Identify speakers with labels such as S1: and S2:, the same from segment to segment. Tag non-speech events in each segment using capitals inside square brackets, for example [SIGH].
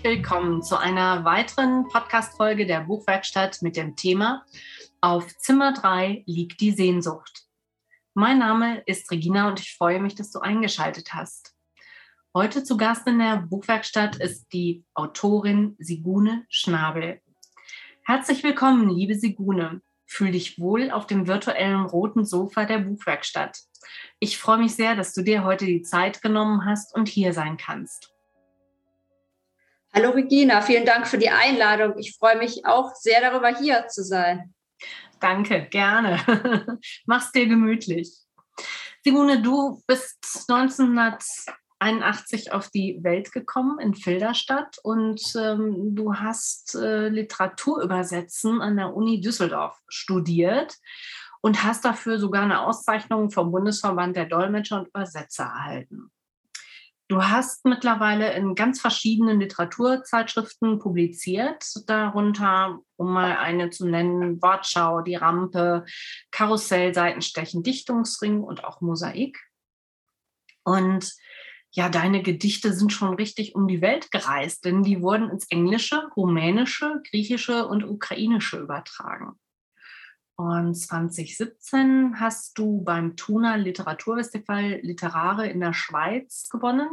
S1: Herzlich willkommen zu einer weiteren Podcast-Folge der Buchwerkstatt mit dem Thema Auf Zimmer 3 liegt die Sehnsucht. Mein Name ist Regina und ich freue mich, dass du eingeschaltet hast. Heute zu Gast in der Buchwerkstatt ist die Autorin Sigune Schnabel. Herzlich willkommen, liebe Sigune. Fühl dich wohl auf dem virtuellen roten Sofa der Buchwerkstatt. Ich freue mich sehr, dass du dir heute die Zeit genommen hast und hier sein kannst.
S2: Hallo Regina, vielen Dank für die Einladung. Ich freue mich auch sehr darüber, hier zu sein.
S1: Danke, gerne. [LAUGHS] Mach's dir gemütlich. Simone, du bist 1981 auf die Welt gekommen in Filderstadt und ähm, du hast äh, Literaturübersetzen an der Uni Düsseldorf studiert und hast dafür sogar eine Auszeichnung vom Bundesverband der Dolmetscher und Übersetzer erhalten. Du hast mittlerweile in ganz verschiedenen Literaturzeitschriften publiziert, darunter, um mal eine zu nennen, Wortschau, Die Rampe, Karussell, Seitenstechen, Dichtungsring und auch Mosaik. Und ja, deine Gedichte sind schon richtig um die Welt gereist, denn die wurden ins Englische, Rumänische, Griechische und Ukrainische übertragen. Und 2017 hast du beim Thuner Literaturfestival Literare in der Schweiz gewonnen.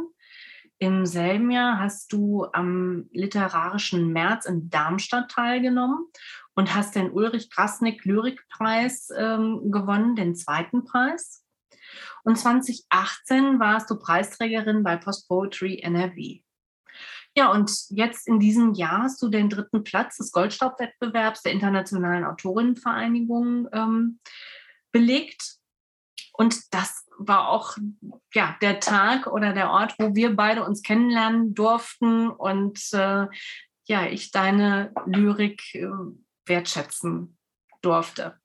S1: Im selben Jahr hast du am Literarischen März in Darmstadt teilgenommen und hast den Ulrich Krasnick Lyrikpreis ähm, gewonnen, den zweiten Preis. Und 2018 warst du Preisträgerin bei Post Poetry NRW. Ja, und jetzt in diesem Jahr hast du den dritten Platz des Goldstaubwettbewerbs der Internationalen Autorinnenvereinigung ähm, belegt. Und das war auch ja, der Tag oder der Ort, wo wir beide uns kennenlernen durften und äh, ja, ich deine Lyrik äh, wertschätzen durfte.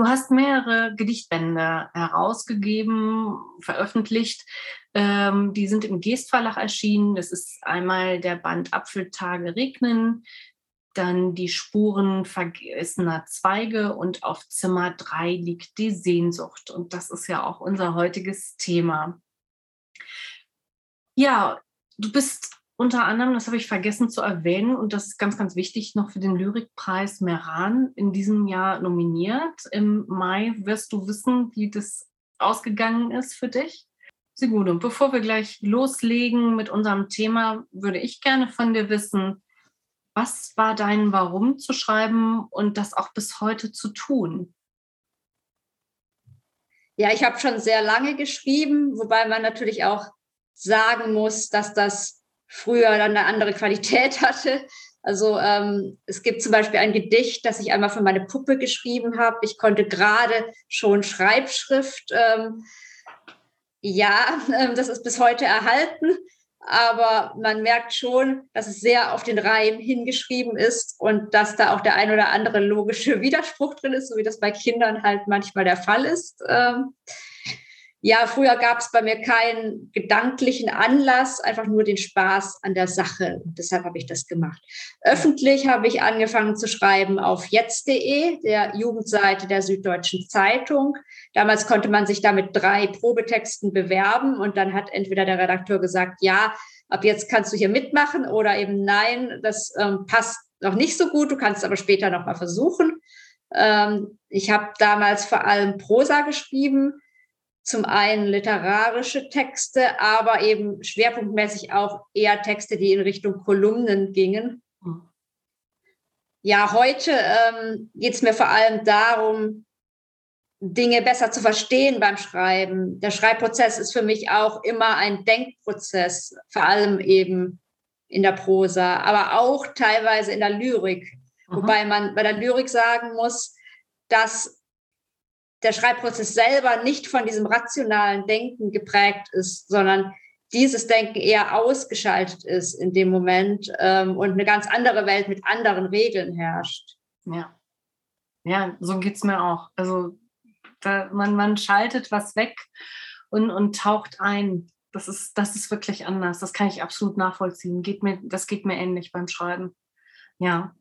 S1: Du hast mehrere Gedichtbände herausgegeben, veröffentlicht. Ähm, die sind im Geest Verlag erschienen. Das ist einmal der Band Apfeltage regnen, dann die Spuren vergessener Zweige und auf Zimmer 3 liegt die Sehnsucht. Und das ist ja auch unser heutiges Thema. Ja, du bist unter anderem, das habe ich vergessen zu erwähnen, und das ist ganz, ganz wichtig, noch für den Lyrikpreis Meran in diesem Jahr nominiert. Im Mai wirst du wissen, wie das ausgegangen ist für dich. Sigurd, bevor wir gleich loslegen mit unserem Thema, würde ich gerne von dir wissen, was war dein Warum zu schreiben und das auch bis heute zu tun?
S2: Ja, ich habe schon sehr lange geschrieben, wobei man natürlich auch sagen muss, dass das früher dann eine andere Qualität [LAUGHS] hatte. Also ähm, es gibt zum Beispiel ein Gedicht, das ich einmal für meine Puppe geschrieben habe. Ich konnte gerade schon Schreibschrift. Ähm, ja, [LAUGHS] äh, das ist bis heute erhalten, aber man merkt schon, dass es sehr auf den Reim hingeschrieben ist und dass da auch der ein oder andere logische [LAUGHS] Widerspruch drin ist, so wie das bei Kindern halt manchmal der Fall ist. Ja, früher gab es bei mir keinen gedanklichen Anlass, einfach nur den Spaß an der Sache. Und deshalb habe ich das gemacht. Öffentlich habe ich angefangen zu schreiben auf jetzt.de, der Jugendseite der Süddeutschen Zeitung. Damals konnte man sich da mit drei Probetexten bewerben und dann hat entweder der Redakteur gesagt, ja, ab jetzt kannst du hier mitmachen oder eben nein, das ähm, passt noch nicht so gut, du kannst aber später noch mal versuchen. Ähm, ich habe damals vor allem Prosa geschrieben zum einen literarische Texte, aber eben schwerpunktmäßig auch eher Texte, die in Richtung Kolumnen gingen. Hm. Ja, heute ähm, geht es mir vor allem darum, Dinge besser zu verstehen beim Schreiben. Der Schreibprozess ist für mich auch immer ein Denkprozess, vor allem eben in der Prosa, aber auch teilweise in der Lyrik. Mhm. Wobei man bei der Lyrik sagen muss, dass der Schreibprozess selber nicht von diesem rationalen Denken geprägt ist, sondern dieses Denken eher ausgeschaltet ist in dem Moment ähm, und eine ganz andere Welt mit anderen Regeln herrscht.
S1: Ja, ja so geht es mir auch. Also da, man, man schaltet was weg und, und taucht ein. Das ist, das ist wirklich anders. Das kann ich absolut nachvollziehen. Geht mir, das geht mir ähnlich beim Schreiben. Ja.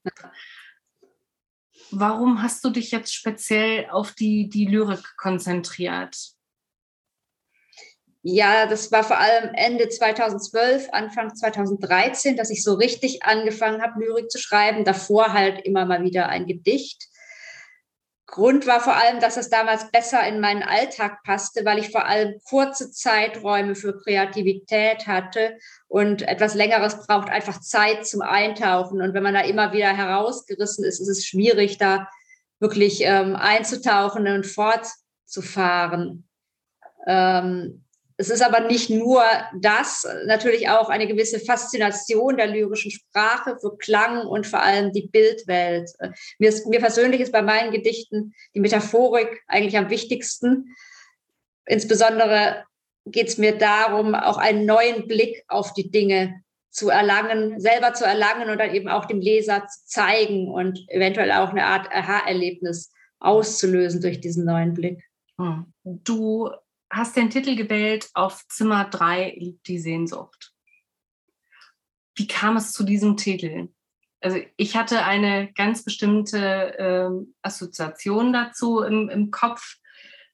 S1: Warum hast du dich jetzt speziell auf die, die Lyrik konzentriert?
S2: Ja, das war vor allem Ende 2012, Anfang 2013, dass ich so richtig angefangen habe, Lyrik zu schreiben. Davor halt immer mal wieder ein Gedicht. Grund war vor allem, dass es damals besser in meinen Alltag passte, weil ich vor allem kurze Zeiträume für Kreativität hatte und etwas Längeres braucht einfach Zeit zum Eintauchen. Und wenn man da immer wieder herausgerissen ist, ist es schwierig, da wirklich ähm, einzutauchen und fortzufahren. Ähm, es ist aber nicht nur das, natürlich auch eine gewisse Faszination der lyrischen Sprache für Klang und vor allem die Bildwelt. Mir, ist, mir persönlich ist bei meinen Gedichten die Metaphorik eigentlich am wichtigsten. Insbesondere geht es mir darum, auch einen neuen Blick auf die Dinge zu erlangen, selber zu erlangen und dann eben auch dem Leser zu zeigen und eventuell auch eine Art Aha-Erlebnis auszulösen durch diesen neuen Blick.
S1: Hm. Du hast den Titel gewählt, auf Zimmer 3 liegt die Sehnsucht. Wie kam es zu diesem Titel? Also ich hatte eine ganz bestimmte ähm, Assoziation dazu im, im Kopf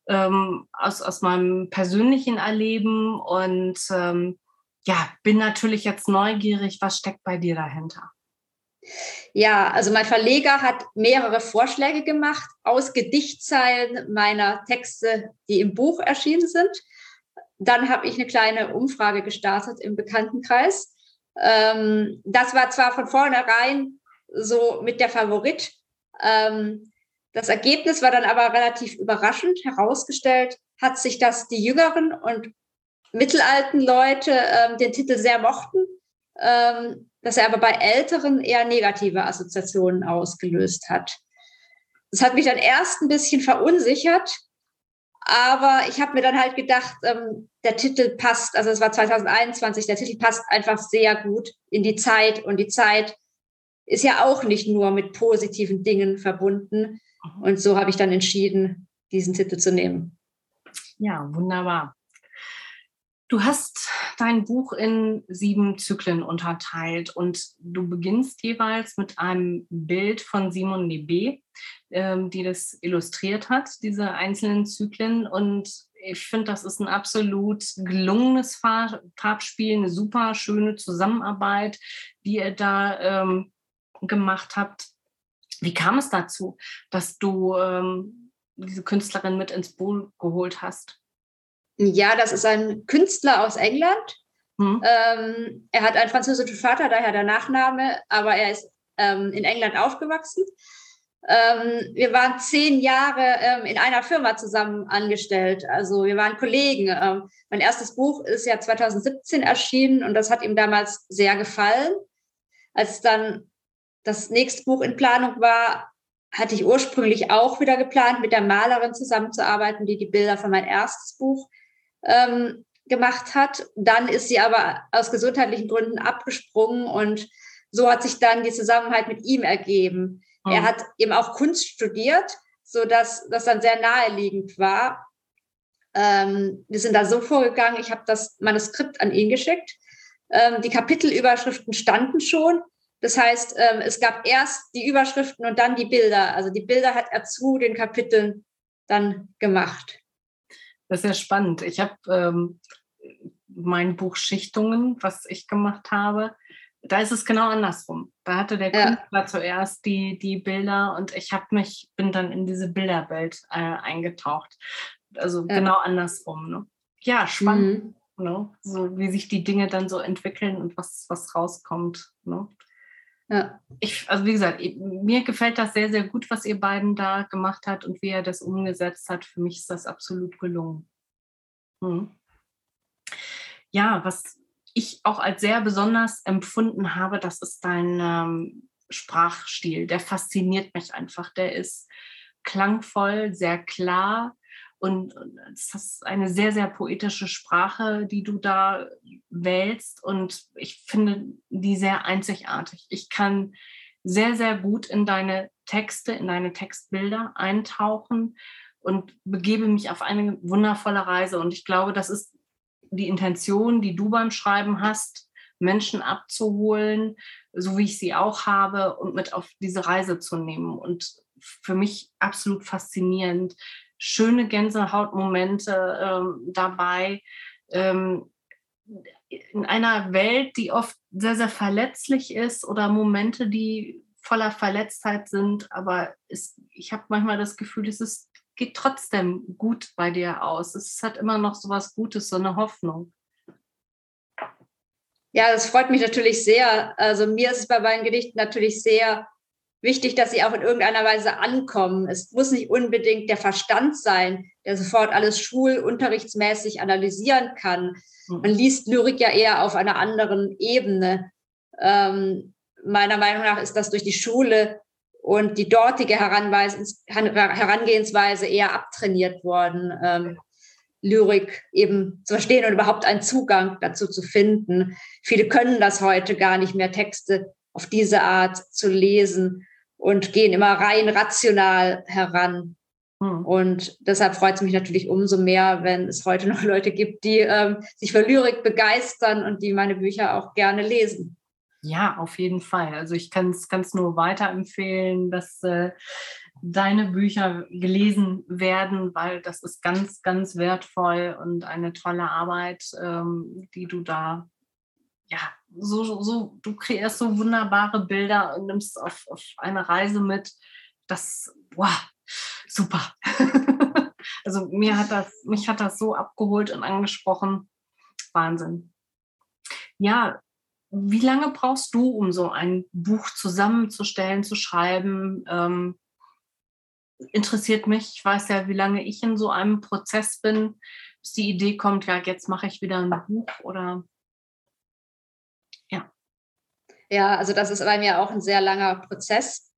S1: ähm, aus, aus meinem persönlichen Erleben und ähm, ja, bin natürlich jetzt neugierig, was steckt bei dir dahinter?
S2: Ja, also mein Verleger hat mehrere Vorschläge gemacht aus Gedichtzeilen meiner Texte, die im Buch erschienen sind. Dann habe ich eine kleine Umfrage gestartet im Bekanntenkreis. Ähm, das war zwar von vornherein so mit der Favorit. Ähm, das Ergebnis war dann aber relativ überraschend herausgestellt, hat sich, dass die jüngeren und mittelalten Leute ähm, den Titel sehr mochten ähm, dass er aber bei Älteren eher negative Assoziationen ausgelöst hat. Das hat mich dann erst ein bisschen verunsichert, aber ich habe mir dann halt gedacht, ähm, der Titel passt, also es war 2021, der Titel passt einfach sehr gut in die Zeit und die Zeit ist ja auch nicht nur mit positiven Dingen verbunden. Mhm. Und so habe ich dann entschieden, diesen Titel zu nehmen.
S1: Ja, wunderbar. Du hast dein Buch in sieben Zyklen unterteilt und du beginnst jeweils mit einem Bild von Simon Libé, ähm, die das illustriert hat, diese einzelnen Zyklen. Und ich finde, das ist ein absolut gelungenes Farbspiel, eine super schöne Zusammenarbeit, die ihr da ähm, gemacht habt. Wie kam es dazu, dass du ähm, diese Künstlerin mit ins Boot geholt hast?
S2: Ja, das ist ein Künstler aus England. Hm. Ähm, er hat einen französischen Vater, daher der Nachname, aber er ist ähm, in England aufgewachsen. Ähm, wir waren zehn Jahre ähm, in einer Firma zusammen angestellt. Also wir waren Kollegen. Ähm, mein erstes Buch ist ja 2017 erschienen und das hat ihm damals sehr gefallen. Als dann das nächste Buch in Planung war, hatte ich ursprünglich auch wieder geplant, mit der Malerin zusammenzuarbeiten, die die Bilder von mein erstes Buch ähm, gemacht hat. Dann ist sie aber aus gesundheitlichen Gründen abgesprungen und so hat sich dann die Zusammenarbeit mit ihm ergeben. Mhm. Er hat eben auch Kunst studiert, so dass das dann sehr naheliegend war. Ähm, wir sind da so vorgegangen, ich habe das Manuskript an ihn geschickt. Ähm, die Kapitelüberschriften standen schon. Das heißt, ähm, es gab erst die Überschriften und dann die Bilder. Also die Bilder hat er zu den Kapiteln dann gemacht.
S1: Das ist ja spannend. Ich habe ähm, mein Buch Schichtungen, was ich gemacht habe, da ist es genau andersrum. Da hatte der ja. Künstler zuerst die, die Bilder und ich habe mich, bin dann in diese Bilderwelt äh, eingetaucht. Also ja. genau andersrum. Ne? Ja, spannend. Mhm. Ne? So wie sich die Dinge dann so entwickeln und was, was rauskommt. Ne? Ja. Ich, also wie gesagt, mir gefällt das sehr, sehr gut, was ihr beiden da gemacht habt und wie er das umgesetzt hat. Für mich ist das absolut gelungen. Hm. Ja, was ich auch als sehr besonders empfunden habe, das ist dein ähm, Sprachstil. Der fasziniert mich einfach. Der ist klangvoll, sehr klar, und es ist eine sehr, sehr poetische Sprache, die du da wählst. Und ich finde die sehr einzigartig. Ich kann sehr, sehr gut in deine Texte, in deine Textbilder eintauchen und begebe mich auf eine wundervolle Reise. Und ich glaube, das ist die Intention, die du beim Schreiben hast, Menschen abzuholen, so wie ich sie auch habe, und mit auf diese Reise zu nehmen. Und für mich absolut faszinierend, schöne Gänsehautmomente ähm, dabei, ähm, in einer Welt, die oft sehr, sehr verletzlich ist oder Momente, die voller Verletztheit sind, aber es, ich habe manchmal das Gefühl, es ist, geht trotzdem gut bei dir aus. Es hat immer noch so was Gutes, so eine Hoffnung.
S2: Ja, das freut mich natürlich sehr. Also mir ist es bei meinen Gedichten natürlich sehr wichtig, dass sie auch in irgendeiner Weise ankommen. Es muss nicht unbedingt der Verstand sein, der sofort alles schulunterrichtsmäßig analysieren kann. Mhm. Man liest Lyrik ja eher auf einer anderen Ebene. Ähm, meiner Meinung nach ist das durch die Schule und die dortige Herangehensweise eher abtrainiert worden, ähm, Lyrik eben zu verstehen und überhaupt einen Zugang dazu zu finden. Viele können das heute gar nicht mehr, Texte auf diese Art zu lesen und gehen immer rein rational heran. Hm. Und deshalb freut es mich natürlich umso mehr, wenn es heute [LAUGHS] noch Leute gibt, die ähm, sich für Lyrik begeistern und die meine Bücher auch gerne lesen.
S1: Ja, auf jeden Fall. Also ich kann es nur weiterempfehlen, dass äh, deine Bücher gelesen werden, weil das ist ganz, ganz wertvoll und eine tolle Arbeit, ähm, die du da, ja, so, so, du kreierst so wunderbare Bilder und nimmst auf, auf eine Reise mit. Das, wow, super. [LAUGHS] also mir hat das, mich hat das so abgeholt und angesprochen. Wahnsinn. Ja, wie lange brauchst du, um so ein Buch zusammenzustellen, zu schreiben? Ähm, interessiert mich. Ich weiß ja, wie lange ich in so einem Prozess bin, bis die Idee kommt, ja, jetzt mache ich wieder ein Buch oder.
S2: Ja, also das ist bei mir auch ein sehr langer Prozess.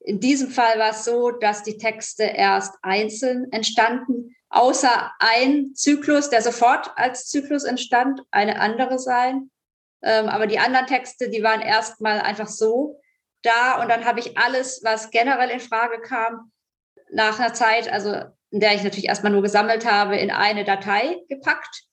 S2: In diesem Fall war es so, dass die Texte erst einzeln entstanden, außer ein Zyklus, der sofort als Zyklus entstand, eine andere sein. Ähm, aber die anderen Texte, die waren erstmal einfach so da und dann habe ich alles, was generell in Frage kam, nach einer Zeit, also in der ich natürlich erstmal nur gesammelt habe, in eine Datei gepackt.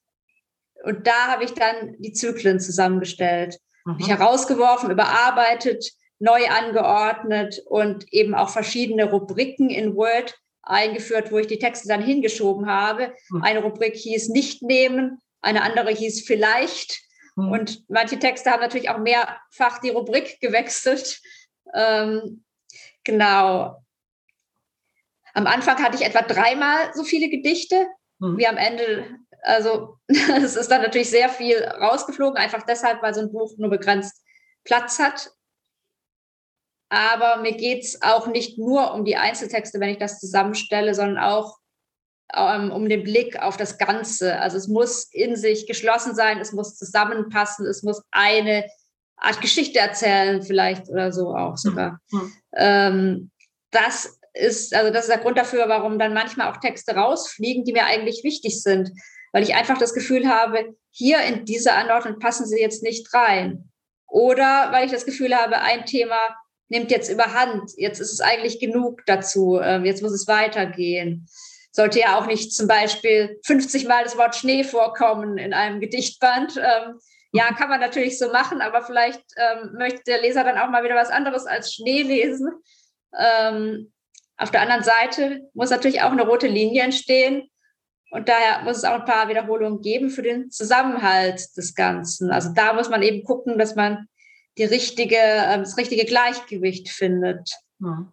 S2: Und da habe ich dann die Zyklen zusammengestellt. Mhm. Ich herausgeworfen, überarbeitet, neu angeordnet und eben auch verschiedene Rubriken in Word eingeführt, wo ich die Texte dann hingeschoben habe. Mhm. Eine Rubrik hieß nicht nehmen, eine andere hieß vielleicht. Mhm. Und manche Texte haben natürlich auch mehrfach die Rubrik gewechselt. Ähm, genau. Am Anfang hatte ich etwa dreimal so viele Gedichte mhm. wie am Ende. Also [LAUGHS] es ist dann natürlich sehr viel rausgeflogen, einfach deshalb, weil so ein Buch nur begrenzt Platz hat. Aber mir geht es auch nicht nur um die Einzeltexte, wenn ich das zusammenstelle, sondern auch ähm, um den Blick auf das Ganze. Also es muss in sich geschlossen sein, es muss zusammenpassen, es muss eine Art Geschichte erzählen, vielleicht oder so auch sogar. Mhm. Ähm, das ist, also das ist der Grund dafür, warum dann manchmal auch Texte rausfliegen, die mir eigentlich wichtig sind, weil ich einfach das Gefühl habe, hier in diese Anordnung passen sie jetzt nicht rein. Oder weil ich das Gefühl habe, ein Thema nimmt jetzt überhand, jetzt ist es eigentlich genug dazu, ähm, jetzt muss es weitergehen. Sollte ja auch nicht zum Beispiel 50 Mal das Wort Schnee vorkommen in einem Gedichtband. Ähm, ja, kann man natürlich so machen, aber vielleicht ähm, möchte der Leser dann auch mal wieder was anderes als Schnee lesen. Auf der anderen Seite muss natürlich auch eine rote Linie entstehen. Und daher muss es auch ein paar Wiederholungen geben für den Zusammenhalt des Ganzen. Also da muss man eben gucken, dass man die richtige, ähm, das richtige Gleichgewicht findet. Ja.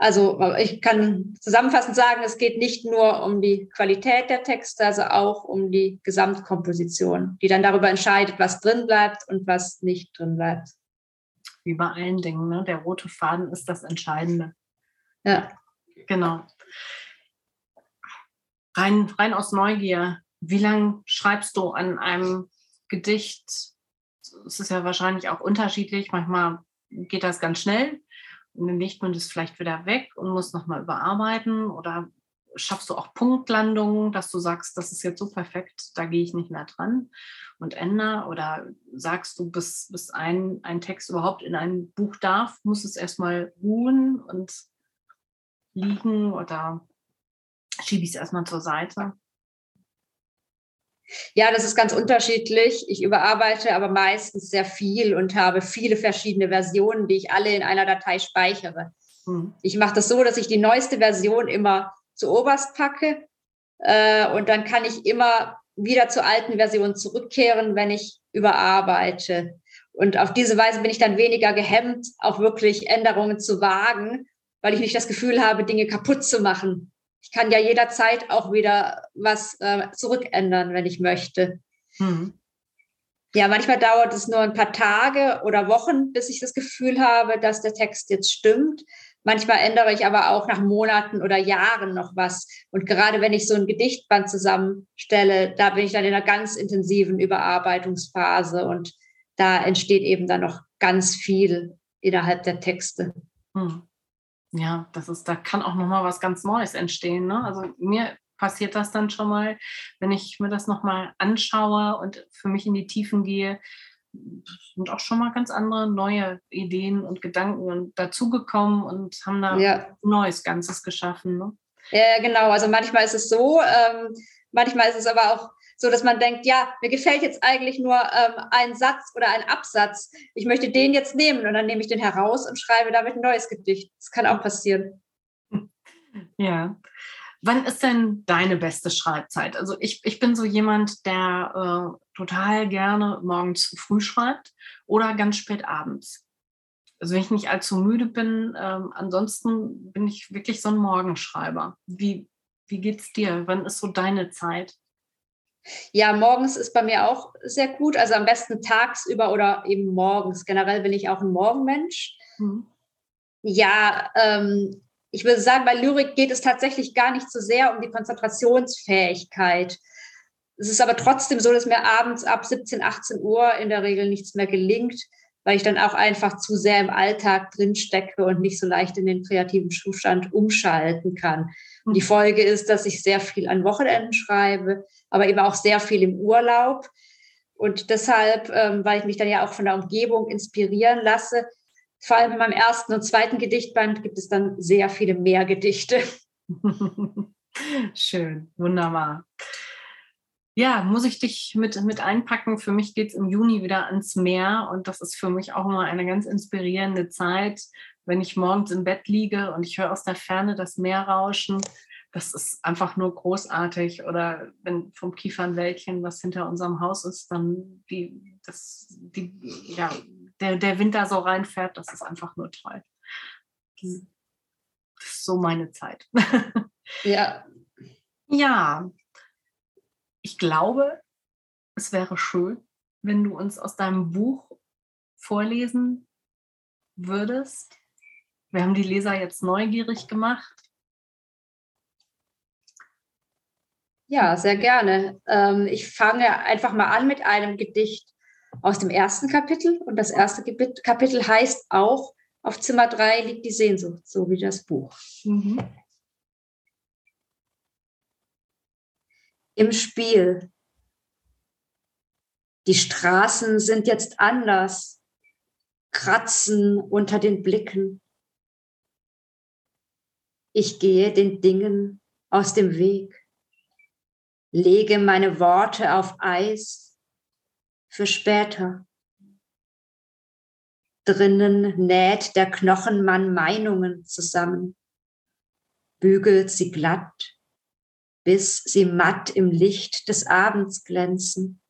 S2: Also ich kann zusammenfassend sagen, es geht nicht nur um die Qualität der Texte, also auch um die Gesamtkomposition, die dann darüber entscheidet, was drin bleibt und was nicht drin bleibt.
S1: Wie bei allen Dingen, ne? der rote Faden ist das Entscheidende. Ja. Genau. Rein, rein aus Neugier, wie lange schreibst du an einem Gedicht? Es ist ja wahrscheinlich auch unterschiedlich. Manchmal geht das ganz schnell und dann legt man das vielleicht wieder weg und muss nochmal überarbeiten. Oder schaffst du auch Punktlandungen, dass du sagst, das ist jetzt so perfekt, da gehe ich nicht mehr dran und ändere? Oder sagst du, bis, bis ein, ein Text überhaupt in ein Buch darf, muss es erstmal ruhen und liegen oder schiebe ich es erstmal zur Seite?
S2: Ja, das ist ganz unterschiedlich. Ich überarbeite aber meistens sehr viel und habe viele verschiedene Versionen, die ich alle in einer Datei speichere. Hm. Ich mache das so, dass ich die neueste Version immer zu oberst packe äh, und dann kann ich immer wieder zur alten Version zurückkehren, wenn ich überarbeite. Und auf diese Weise bin ich dann weniger gehemmt, auch wirklich Änderungen zu wagen, weil ich nicht das Gefühl habe, Dinge kaputt zu machen. Ich kann ja jederzeit auch wieder was äh, zurückändern, wenn ich möchte. Mhm. Ja, manchmal dauert es nur ein paar Tage oder Wochen, bis ich das Gefühl habe, dass der Text jetzt stimmt. Manchmal ändere ich aber auch nach Monaten oder Jahren noch was. Und gerade wenn ich so ein Gedichtband zusammenstelle, da bin ich dann in einer ganz intensiven Überarbeitungsphase und da entsteht eben dann noch ganz viel innerhalb der Texte. Hm.
S1: Ja, das ist, da kann auch noch mal was ganz Neues entstehen. Ne? Also mir passiert das dann schon mal, wenn ich mir das noch mal anschaue und für mich in die Tiefen gehe, sind auch schon mal ganz andere neue Ideen und Gedanken dazugekommen und haben da ja. ein neues Ganzes geschaffen. Ne?
S2: Ja, genau. Also manchmal ist es so, ähm, manchmal ist es aber auch so, dass man denkt, ja, mir gefällt jetzt eigentlich nur ähm, ein Satz oder ein Absatz. Ich möchte den jetzt nehmen und dann nehme ich den heraus und schreibe damit ein neues Gedicht. Das kann auch passieren. [LAUGHS]
S1: Ja. Wann ist denn deine beste Schreibzeit? Also ich, ich bin so jemand, der äh, total gerne morgens früh schreibt oder ganz spät abends. Also wenn ich nicht allzu müde bin, ähm, ansonsten bin ich wirklich so ein Morgenschreiber. Wie, wie geht's dir? Wann ist so deine Zeit?
S2: Ja, morgens ist bei mir auch sehr gut. Also am besten tagsüber oder eben morgens. Generell bin ich auch ein Morgenmensch. Mhm. Ja, ähm, ich würde sagen, bei Lyrik geht es tatsächlich gar nicht so sehr um die Konzentrationsfähigkeit. Es ist aber trotzdem so, dass mir abends ab 17, 18 Uhr in der Regel nichts mehr gelingt, weil ich dann auch einfach zu sehr im Alltag drinstecke und nicht so leicht in den kreativen Zustand umschalten kann. Und die Folge ist, dass ich sehr viel an Wochenenden schreibe, aber eben auch sehr viel im Urlaub. Und deshalb, ähm, weil ich mich dann ja auch von der Umgebung inspirieren lasse, vor allem in meinem ersten und zweiten Gedichtband gibt es dann sehr viele mehr Gedichte. [LAUGHS]
S1: Schön, wunderbar. Ja, muss ich dich mit, mit einpacken. Für mich geht es im Juni wieder ans Meer und das ist für mich auch immer eine ganz inspirierende Zeit, wenn ich morgens im Bett liege und ich höre aus der Ferne das Meer rauschen. Das ist einfach nur großartig. Oder wenn vom Kiefernwäldchen, was hinter unserem Haus ist, dann die, das, die, ja, der, der Winter so reinfährt, das ist einfach nur toll. Das ist so meine Zeit. [LAUGHS]
S2: Ja.
S1: Ja. Ich glaube, es wäre schön, wenn du uns aus deinem Buch vorlesen würdest. Wir haben die Leser jetzt neugierig gemacht.
S2: Ja, sehr gerne. Ähm, ich fange einfach mal an mit einem Gedicht aus dem ersten Kapitel. Und das erste Kapitel heißt auch, auf Zimmer 3 liegt die Sehnsucht, so wie das Buch. Mhm. Im Spiel. Die Straßen sind jetzt anders, kratzen unter den Blicken. Ich gehe den Dingen aus dem Weg, lege meine Worte auf Eis für später. Drinnen näht der Knochenmann Meinungen zusammen, bügelt sie glatt, bis sie matt im Licht des Abends glänzen.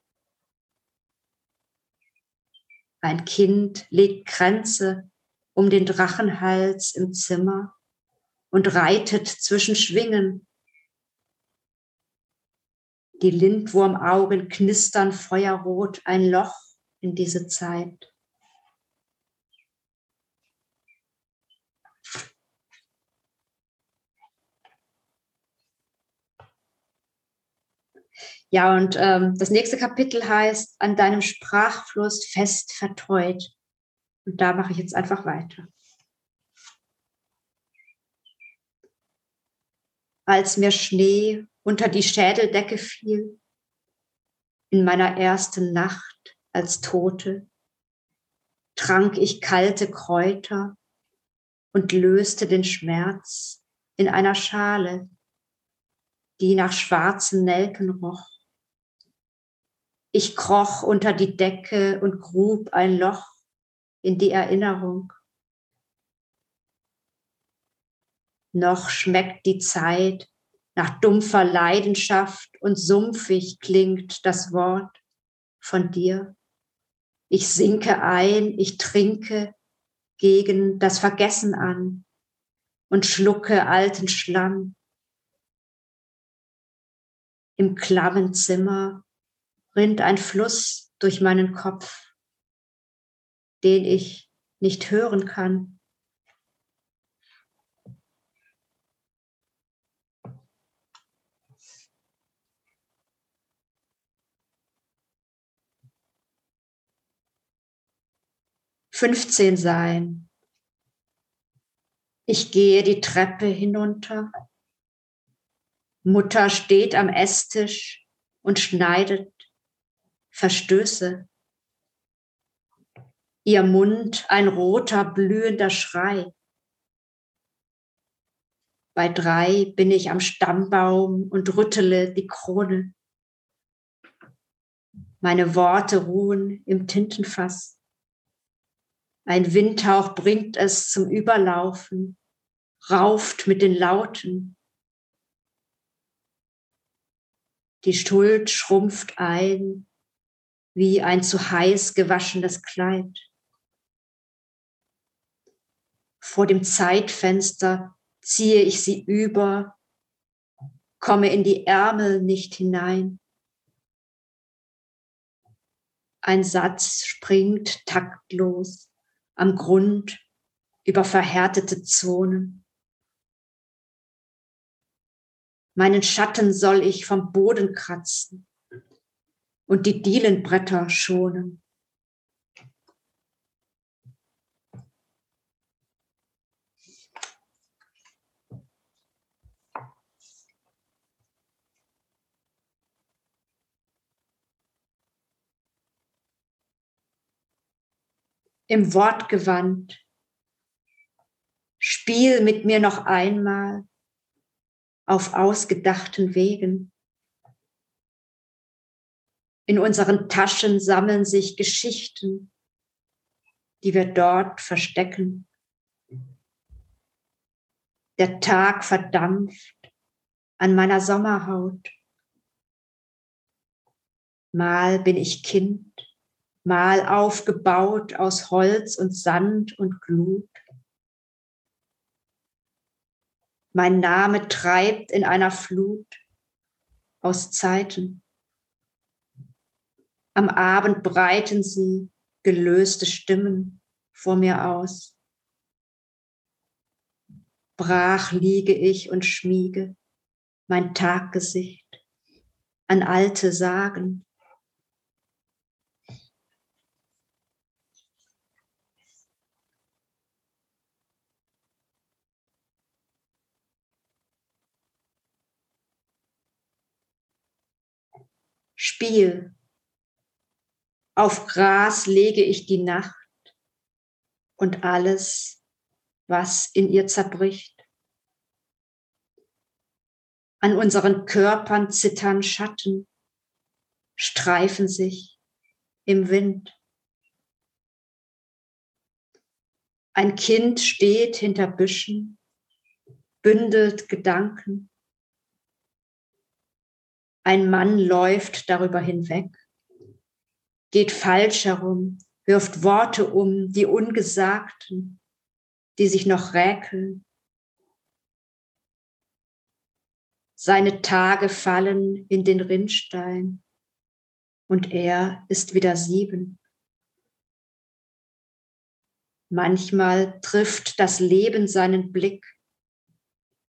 S2: Ein Kind legt Kränze um den Drachenhals im Zimmer und reitet zwischen Schwingen, die Lindwurmaugen knistern feuerrot, ein Loch in diese Zeit. Ja, und ähm, das nächste Kapitel heißt An deinem Sprachfluss fest vertreut. Und da mache ich jetzt einfach weiter. Als mir Schnee unter die Schädeldecke fiel, in meiner ersten Nacht als Tote, trank ich kalte Kräuter und löste den Schmerz in einer Schale, die nach schwarzen Nelken roch. Ich kroch unter die Decke und grub ein Loch in die Erinnerung. Noch schmeckt die Zeit nach dumpfer Leidenschaft und sumpfig klingt das Wort von dir. Ich sinke ein, ich trinke gegen das Vergessen an und schlucke alten Schlamm. Im klammen Zimmer rinnt ein Fluss durch meinen Kopf, den ich nicht hören kann. 15 sein. Ich gehe die Treppe hinunter. Mutter steht am Esstisch und schneidet Verstöße. Ihr Mund ein roter, blühender Schrei. Bei drei bin ich am Stammbaum und rüttele die Krone. Meine Worte ruhen im Tintenfass. Ein Windhauch bringt es zum Überlaufen, rauft mit den Lauten. Die Schuld schrumpft ein wie ein zu heiß gewaschenes Kleid. Vor dem Zeitfenster ziehe ich sie über, komme in die Ärmel nicht hinein. Ein Satz springt taktlos am Grund über verhärtete Zonen. Meinen Schatten soll ich vom Boden kratzen und die Dielenbretter schonen. Im Wortgewand. Spiel mit mir noch einmal auf ausgedachten Wegen. In unseren Taschen sammeln sich Geschichten, die wir dort verstecken. Der Tag verdampft an meiner Sommerhaut. Mal bin ich Kind, mal aufgebaut aus Holz und Sand und Glut. Mein Name treibt in einer Flut aus Zeiten. Am Abend breiten sie gelöste Stimmen vor mir aus. Brach liege ich und schmiege mein Taggesicht an alte Sagen. Spiel. Auf Gras lege ich die Nacht und alles, was in ihr zerbricht. An unseren Körpern zittern Schatten, streifen sich im Wind. Ein Kind steht hinter Büschen, bündelt Gedanken. Ein Mann läuft darüber hinweg, geht falsch herum, wirft Worte um, die Ungesagten, die sich noch räkeln. Seine Tage fallen in den Rinnstein und er ist wieder sieben. Manchmal trifft das Leben seinen Blick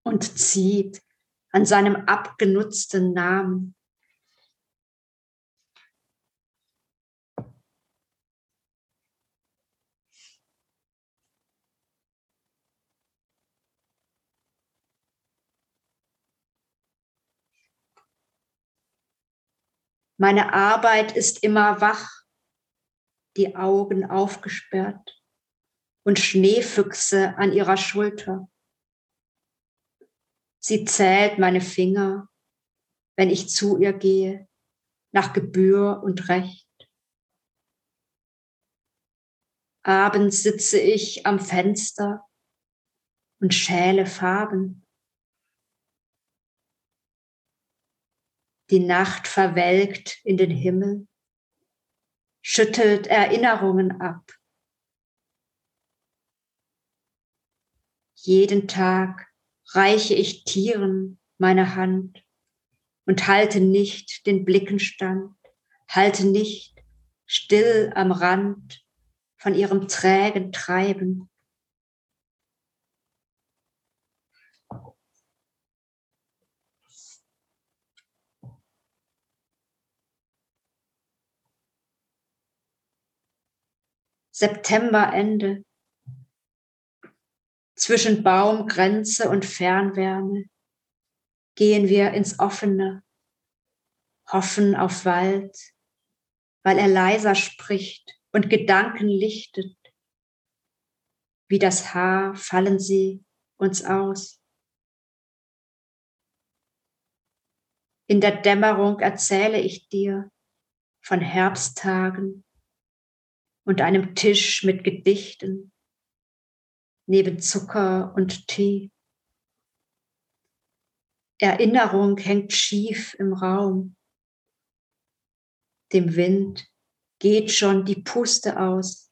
S2: und zieht an seinem abgenutzten Namen. Meine Arbeit ist immer wach, die Augen aufgesperrt und Schneefüchse an ihrer Schulter. Sie zählt meine Finger, wenn ich zu ihr gehe, nach Gebühr und Recht. Abends sitze ich am Fenster und schäle Farben. Die Nacht verwelkt in den Himmel, schüttelt Erinnerungen ab. Jeden Tag reiche ich Tieren meine Hand und halte nicht den Blicken stand, halte nicht still am Rand von ihrem trägen Treiben. Septemberende. Zwischen Baumgrenze und Fernwärme gehen wir ins Offene, hoffen auf Wald, weil er leiser spricht und Gedanken lichtet. Wie das Haar fallen sie uns aus. In der Dämmerung erzähle ich dir von Herbsttagen und einem Tisch mit Gedichten neben Zucker und Tee. Erinnerung hängt schief im Raum. Dem Wind geht schon die Puste aus.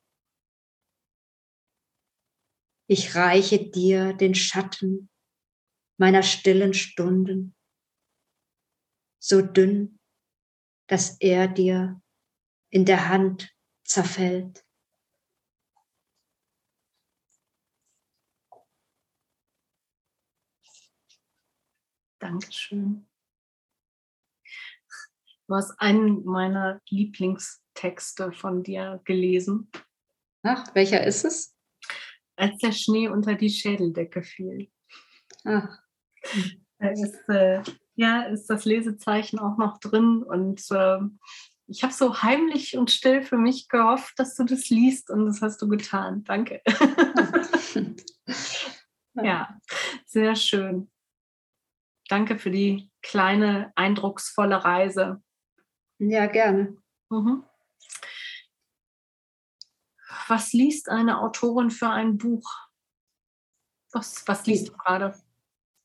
S2: Ich reiche dir den Schatten meiner stillen Stunden, so dünn, dass er dir in der Hand zerfällt.
S1: Dankeschön. Du hast einen meiner Lieblingstexte von dir gelesen.
S2: Ach, welcher ist es?
S1: Als der Schnee unter die Schädeldecke fiel. Ach. Da ist, äh, ja, ist das Lesezeichen auch noch drin und äh, ich habe so heimlich und still für mich gehofft, dass du das liest und das hast du getan. Danke. [LAUGHS] ja, sehr schön. Danke für die kleine, eindrucksvolle Reise.
S2: Ja, gerne. Mhm.
S1: Was liest eine Autorin für ein Buch? Was, was liest du gerade?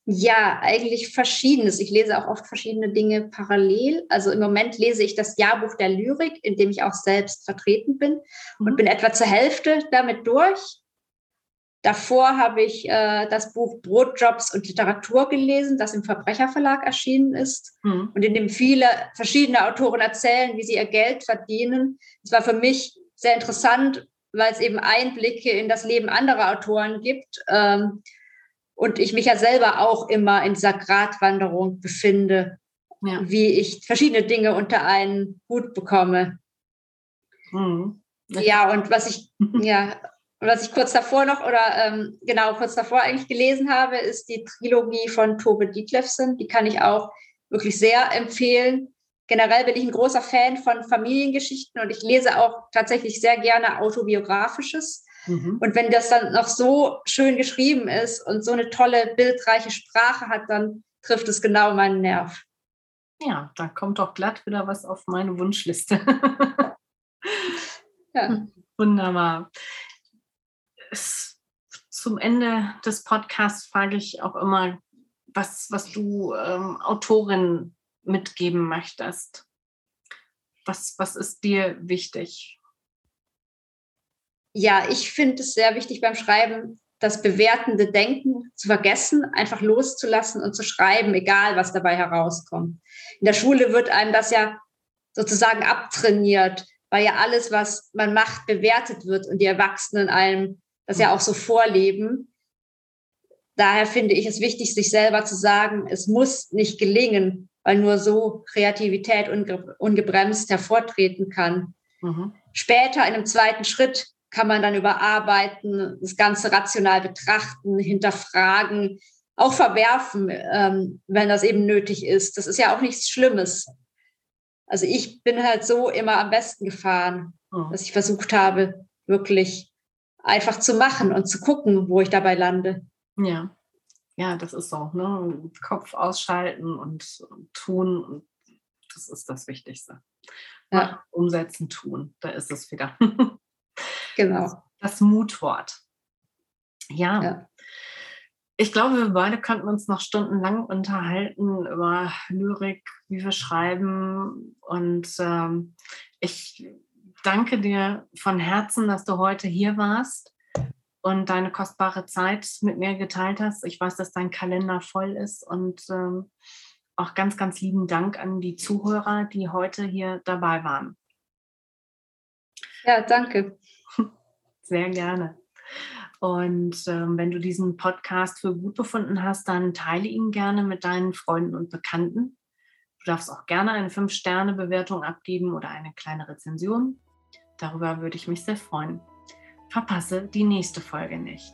S2: Ja, eigentlich verschiedenes. Ich lese auch oft verschiedene Dinge parallel. Also im Moment lese ich das Jahrbuch der Lyrik, in dem ich auch selbst vertreten bin mhm. und bin etwa zur Hälfte damit durch. Davor habe ich äh, das Buch Brotjobs und Literatur gelesen, das im Verbrecherverlag erschienen ist mhm. und in dem viele verschiedene Autoren erzählen, wie sie ihr Geld verdienen. Es war für mich sehr interessant, weil es eben Einblicke in das Leben anderer Autoren gibt ähm, und ich mich ja selber auch immer in dieser Gratwanderung befinde, ja. wie ich verschiedene Dinge unter einen Hut bekomme. Mhm. Ja, und was ich, [LAUGHS] ja, und was ich kurz davor noch oder ähm, genau kurz davor eigentlich gelesen habe, ist die Trilogie von Tobe Dietlefsen. Die kann ich auch wirklich sehr empfehlen. Generell bin ich ein großer Fan von Familiengeschichten und ich lese auch tatsächlich sehr gerne autobiografisches. Mhm. Und wenn das dann noch so schön geschrieben ist und so eine tolle, bildreiche Sprache hat, dann trifft es genau meinen Nerv.
S1: Ja, da kommt doch glatt wieder was auf meine Wunschliste. ja. [LAUGHS] Wunderbar es, zum Ende des Podcasts frage ich auch immer, was, was du ähm, Autorin mitgeben möchtest. Was, was ist dir wichtig?
S2: Ja, ich finde es sehr wichtig beim Schreiben, das bewertende Denken zu vergessen, einfach loszulassen und zu schreiben, egal was dabei herauskommt. In der Schule wird einem das ja sozusagen abtrainiert, weil ja alles, was man macht, bewertet wird und die Erwachsenen einem das ja auch so vorleben. Daher finde ich es wichtig, sich selber zu sagen, es muss nicht gelingen, weil nur so Kreativität unge ungebremst hervortreten kann. Mhm. Später in einem zweiten Schritt kann man dann überarbeiten, das Ganze rational betrachten, hinterfragen, auch verwerfen, ähm, wenn das eben nötig ist. Das ist ja auch nichts Schlimmes. Also ich bin halt so immer am besten gefahren, mhm. dass ich versucht habe, wirklich einfach zu machen und zu gucken, wo ich dabei lande.
S1: Ja, ja, das ist so. Ne? Kopf ausschalten und, und tun. Und das ist das Wichtigste. Ja. umsetzen, tun. Da ist es wieder. [LAUGHS]
S2: genau.
S1: Das Mutwort. Ja. ja. Ich glaube, wir beide könnten uns noch stundenlang unterhalten über Lyrik, wie wir schreiben. Und ähm, ich danke dir von Herzen, dass du heute hier warst und deine kostbare Zeit mit mir geteilt hast. Ich weiß, dass dein Kalender voll ist und ähm, auch ganz, ganz lieben Dank an die Zuhörer, die heute hier dabei waren.
S2: Ja, danke. [LAUGHS]
S1: Sehr gerne. Und ähm, wenn du diesen Podcast für gut befunden hast, dann teile ihn gerne mit deinen Freunden und Bekannten. Du darfst auch gerne eine 5-Sterne-Bewertung abgeben oder eine kleine Rezension. Darüber würde ich mich sehr freuen. Verpasse die nächste Folge nicht.